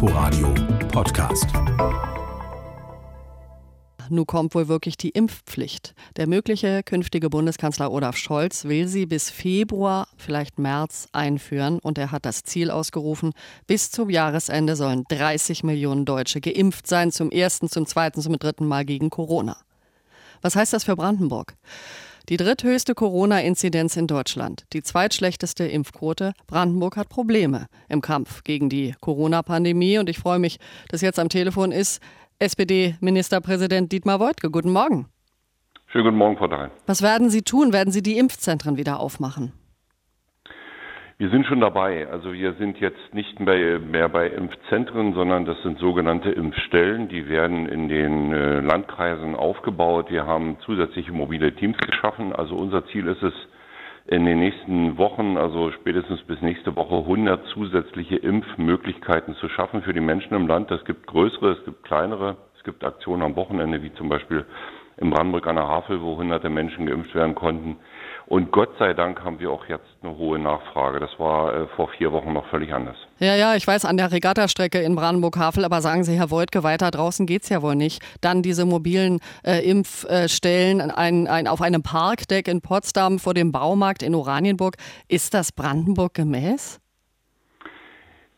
Inforadio Podcast. Nun kommt wohl wirklich die Impfpflicht. Der mögliche künftige Bundeskanzler Olaf Scholz will sie bis Februar, vielleicht März einführen und er hat das Ziel ausgerufen, bis zum Jahresende sollen 30 Millionen Deutsche geimpft sein, zum ersten, zum zweiten, zum dritten Mal gegen Corona. Was heißt das für Brandenburg? Die dritthöchste Corona-Inzidenz in Deutschland, die zweitschlechteste Impfquote. Brandenburg hat Probleme im Kampf gegen die Corona-Pandemie. Und ich freue mich, dass jetzt am Telefon ist SPD-Ministerpräsident Dietmar Woidke. Guten Morgen. Schönen guten Morgen, Frau Dahl. Was werden Sie tun? Werden Sie die Impfzentren wieder aufmachen? Wir sind schon dabei. Also wir sind jetzt nicht mehr, mehr bei Impfzentren, sondern das sind sogenannte Impfstellen. Die werden in den äh, Landkreisen aufgebaut. Wir haben zusätzliche mobile Teams geschaffen. Also unser Ziel ist es, in den nächsten Wochen, also spätestens bis nächste Woche, 100 zusätzliche Impfmöglichkeiten zu schaffen für die Menschen im Land. Es gibt größere, es gibt kleinere. Es gibt Aktionen am Wochenende, wie zum Beispiel in Brandenburg an der Havel, wo hunderte Menschen geimpft werden konnten. Und Gott sei Dank haben wir auch jetzt eine hohe Nachfrage. Das war äh, vor vier Wochen noch völlig anders. Ja, ja, ich weiß, an der Regattastrecke in Brandenburg-Havel, aber sagen Sie, Herr Woidke, weiter draußen geht's ja wohl nicht. Dann diese mobilen äh, Impfstellen ein, ein, auf einem Parkdeck in Potsdam vor dem Baumarkt in Oranienburg. Ist das Brandenburg gemäß?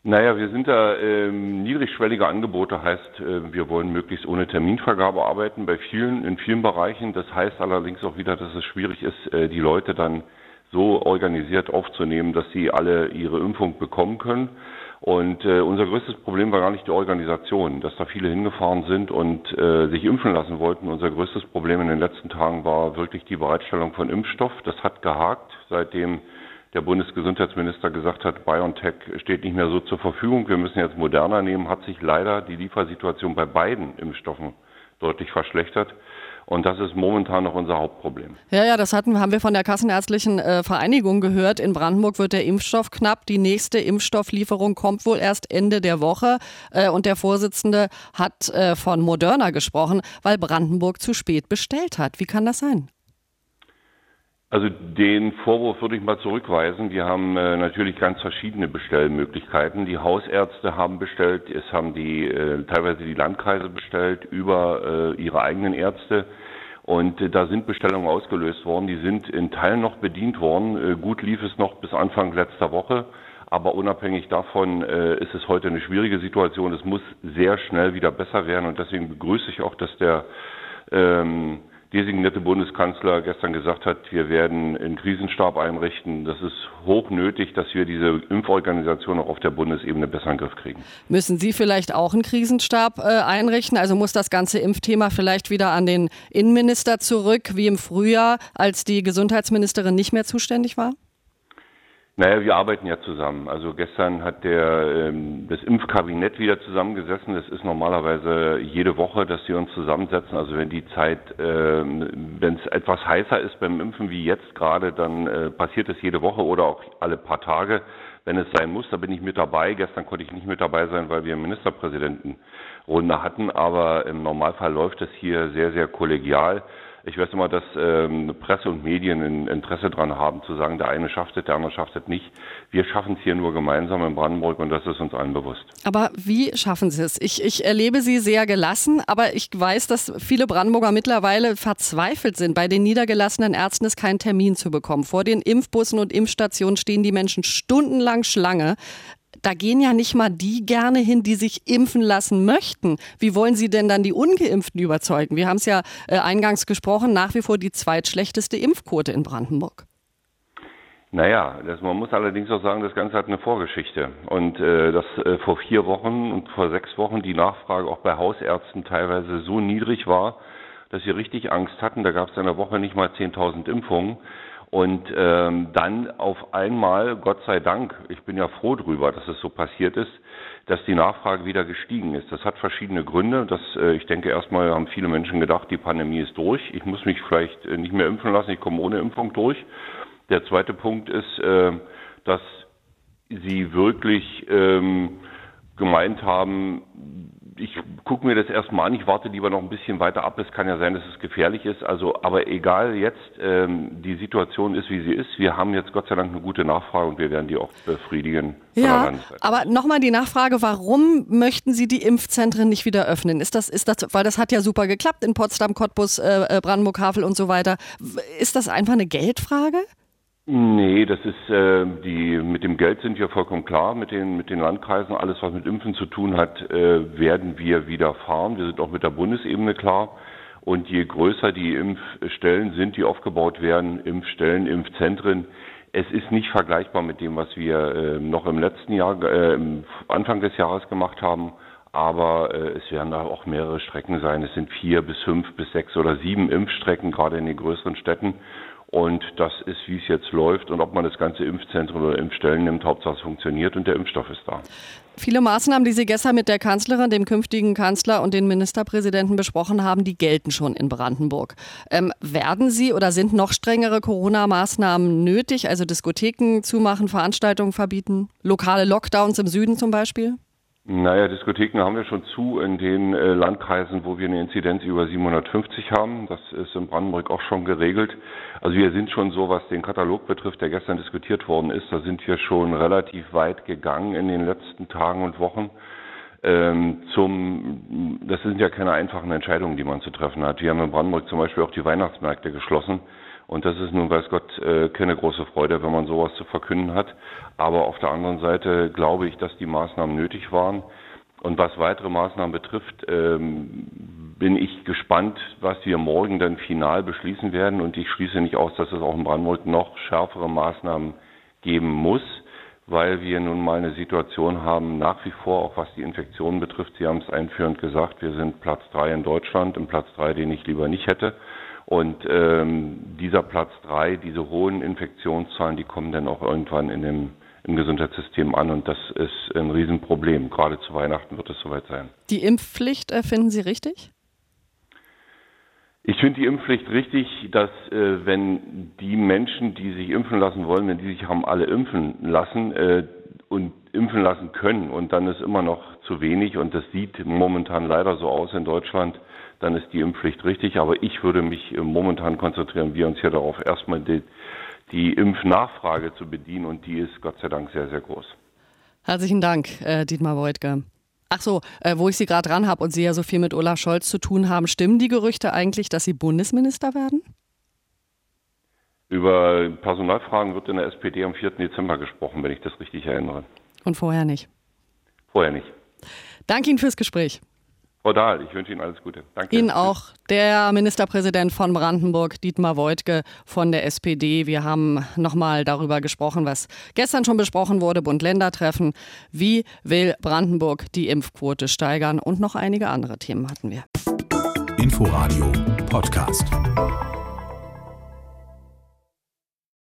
Naja, wir sind da ähm, niedrigschwellige Angebote, heißt, äh, wir wollen möglichst ohne Terminvergabe arbeiten bei vielen, in vielen Bereichen. Das heißt allerdings auch wieder, dass es schwierig ist, äh, die Leute dann so organisiert aufzunehmen, dass sie alle ihre Impfung bekommen können. Und äh, unser größtes Problem war gar nicht die Organisation, dass da viele hingefahren sind und äh, sich impfen lassen wollten. Unser größtes Problem in den letzten Tagen war wirklich die Bereitstellung von Impfstoff. Das hat gehakt, seitdem der Bundesgesundheitsminister gesagt hat, BioNTech steht nicht mehr so zur Verfügung, wir müssen jetzt moderner nehmen, hat sich leider die Liefersituation bei beiden Impfstoffen deutlich verschlechtert. Und das ist momentan noch unser Hauptproblem. Ja, ja, das hatten, haben wir von der Kassenärztlichen äh, Vereinigung gehört. In Brandenburg wird der Impfstoff knapp. Die nächste Impfstofflieferung kommt wohl erst Ende der Woche. Äh, und der Vorsitzende hat äh, von Moderna gesprochen, weil Brandenburg zu spät bestellt hat. Wie kann das sein? Also den Vorwurf würde ich mal zurückweisen. Wir haben äh, natürlich ganz verschiedene Bestellmöglichkeiten. Die Hausärzte haben bestellt, es haben die äh, teilweise die Landkreise bestellt über äh, ihre eigenen Ärzte. Und äh, da sind Bestellungen ausgelöst worden. Die sind in Teilen noch bedient worden. Äh, gut lief es noch bis Anfang letzter Woche. Aber unabhängig davon äh, ist es heute eine schwierige Situation. Es muss sehr schnell wieder besser werden. Und deswegen begrüße ich auch, dass der ähm, designierte Bundeskanzler gestern gesagt hat, wir werden einen Krisenstab einrichten. Das ist hoch nötig, dass wir diese Impforganisation auch auf der Bundesebene besser in den Griff kriegen. Müssen Sie vielleicht auch einen Krisenstab äh, einrichten? Also muss das ganze Impfthema vielleicht wieder an den Innenminister zurück, wie im Frühjahr, als die Gesundheitsministerin nicht mehr zuständig war? Naja, wir arbeiten ja zusammen. Also gestern hat der ähm, das Impfkabinett wieder zusammengesessen. Das ist normalerweise jede Woche, dass sie uns zusammensetzen. Also wenn die Zeit, ähm, wenn es etwas heißer ist beim Impfen wie jetzt gerade, dann äh, passiert es jede Woche oder auch alle paar Tage. Wenn es sein muss, da bin ich mit dabei. Gestern konnte ich nicht mit dabei sein, weil wir Ministerpräsidentenrunde hatten. Aber im Normalfall läuft es hier sehr, sehr kollegial. Ich weiß immer, dass ähm, Presse und Medien ein Interesse daran haben, zu sagen, der eine schafft es, der andere schafft es nicht. Wir schaffen es hier nur gemeinsam in Brandenburg und das ist uns allen bewusst. Aber wie schaffen Sie es? Ich, ich erlebe Sie sehr gelassen, aber ich weiß, dass viele Brandenburger mittlerweile verzweifelt sind. Bei den niedergelassenen Ärzten ist kein Termin zu bekommen. Vor den Impfbussen und Impfstationen stehen die Menschen stundenlang Schlange da gehen ja nicht mal die gerne hin, die sich impfen lassen möchten. Wie wollen Sie denn dann die Ungeimpften überzeugen? Wir haben es ja äh, eingangs gesprochen, nach wie vor die zweitschlechteste Impfquote in Brandenburg. Naja, das, man muss allerdings auch sagen, das Ganze hat eine Vorgeschichte. Und äh, dass äh, vor vier Wochen und vor sechs Wochen die Nachfrage auch bei Hausärzten teilweise so niedrig war, dass sie richtig Angst hatten. Da gab es in der Woche nicht mal 10.000 Impfungen. Und ähm, dann auf einmal, Gott sei Dank, ich bin ja froh drüber, dass es so passiert ist, dass die Nachfrage wieder gestiegen ist. Das hat verschiedene Gründe. Das, äh, ich denke, erstmal haben viele Menschen gedacht, die Pandemie ist durch. Ich muss mich vielleicht äh, nicht mehr impfen lassen, ich komme ohne Impfung durch. Der zweite Punkt ist, äh, dass sie wirklich ähm, gemeint haben, ich gucke mir das erstmal an, ich warte lieber noch ein bisschen weiter ab. Es kann ja sein, dass es gefährlich ist. Also, aber egal jetzt, ähm, die Situation ist, wie sie ist. Wir haben jetzt Gott sei Dank eine gute Nachfrage und wir werden die auch befriedigen. Ja, aber nochmal die Nachfrage, warum möchten Sie die Impfzentren nicht wieder öffnen? Ist das, ist das, weil das hat ja super geklappt in Potsdam, Cottbus, äh, äh Brandenburg, Havel und so weiter. Ist das einfach eine Geldfrage? Nee, das ist äh, die mit dem Geld sind wir vollkommen klar mit den mit den Landkreisen. Alles was mit Impfen zu tun hat, äh, werden wir wieder fahren. Wir sind auch mit der Bundesebene klar. Und je größer die Impfstellen sind, die aufgebaut werden, Impfstellen, Impfzentren, es ist nicht vergleichbar mit dem, was wir äh, noch im letzten Jahr, äh, Anfang des Jahres gemacht haben. Aber äh, es werden da auch mehrere Strecken sein. Es sind vier bis fünf bis sechs oder sieben Impfstrecken, gerade in den größeren Städten. Und das ist, wie es jetzt läuft und ob man das ganze Impfzentrum oder Impfstellen nimmt, Hauptsache es funktioniert und der Impfstoff ist da. Viele Maßnahmen, die Sie gestern mit der Kanzlerin, dem künftigen Kanzler und den Ministerpräsidenten besprochen haben, die gelten schon in Brandenburg. Ähm, werden Sie oder sind noch strengere Corona-Maßnahmen nötig, also Diskotheken zumachen, Veranstaltungen verbieten, lokale Lockdowns im Süden zum Beispiel? Naja, Diskotheken haben wir schon zu in den äh, Landkreisen, wo wir eine Inzidenz über 750 haben. Das ist in Brandenburg auch schon geregelt. Also wir sind schon so, was den Katalog betrifft, der gestern diskutiert worden ist, da sind wir schon relativ weit gegangen in den letzten Tagen und Wochen. Ähm, zum, das sind ja keine einfachen Entscheidungen, die man zu treffen hat. Wir haben in Brandenburg zum Beispiel auch die Weihnachtsmärkte geschlossen. Und das ist nun, weiß Gott, äh, keine große Freude, wenn man sowas zu verkünden hat. Aber auf der anderen Seite glaube ich, dass die Maßnahmen nötig waren. Und was weitere Maßnahmen betrifft, ähm, bin ich gespannt, was wir morgen dann final beschließen werden. Und ich schließe nicht aus, dass es auch in Brandenburg noch schärfere Maßnahmen geben muss, weil wir nun mal eine Situation haben, nach wie vor, auch was die Infektionen betrifft. Sie haben es einführend gesagt, wir sind Platz drei in Deutschland, im Platz drei, den ich lieber nicht hätte. Und ähm, dieser Platz drei, diese hohen Infektionszahlen, die kommen dann auch irgendwann in dem, im Gesundheitssystem an und das ist ein Riesenproblem. Gerade zu Weihnachten wird es soweit sein. Die Impfpflicht äh, finden Sie richtig? Ich finde die Impfpflicht richtig, dass äh, wenn die Menschen, die sich impfen lassen wollen, wenn die sich haben alle impfen lassen äh, und impfen lassen können und dann ist immer noch zu wenig und das sieht momentan leider so aus in Deutschland, dann ist die Impfpflicht richtig. Aber ich würde mich momentan konzentrieren, wir uns hier darauf, erstmal die, die Impfnachfrage zu bedienen und die ist Gott sei Dank sehr, sehr groß. Herzlichen Dank, äh, Dietmar Woidke. Ach so, äh, wo ich Sie gerade dran habe und Sie ja so viel mit Olaf Scholz zu tun haben, stimmen die Gerüchte eigentlich, dass Sie Bundesminister werden? Über Personalfragen wird in der SPD am 4. Dezember gesprochen, wenn ich das richtig erinnere. Und vorher nicht? Vorher nicht. Danke Ihnen fürs Gespräch. Frau Dahl, ich wünsche Ihnen alles Gute. Danke. Ihnen auch. Der Ministerpräsident von Brandenburg, Dietmar Woidke von der SPD. Wir haben nochmal darüber gesprochen, was gestern schon besprochen wurde, Bund-Länder-Treffen. Wie will Brandenburg die Impfquote steigern? Und noch einige andere Themen hatten wir. Inforadio Podcast.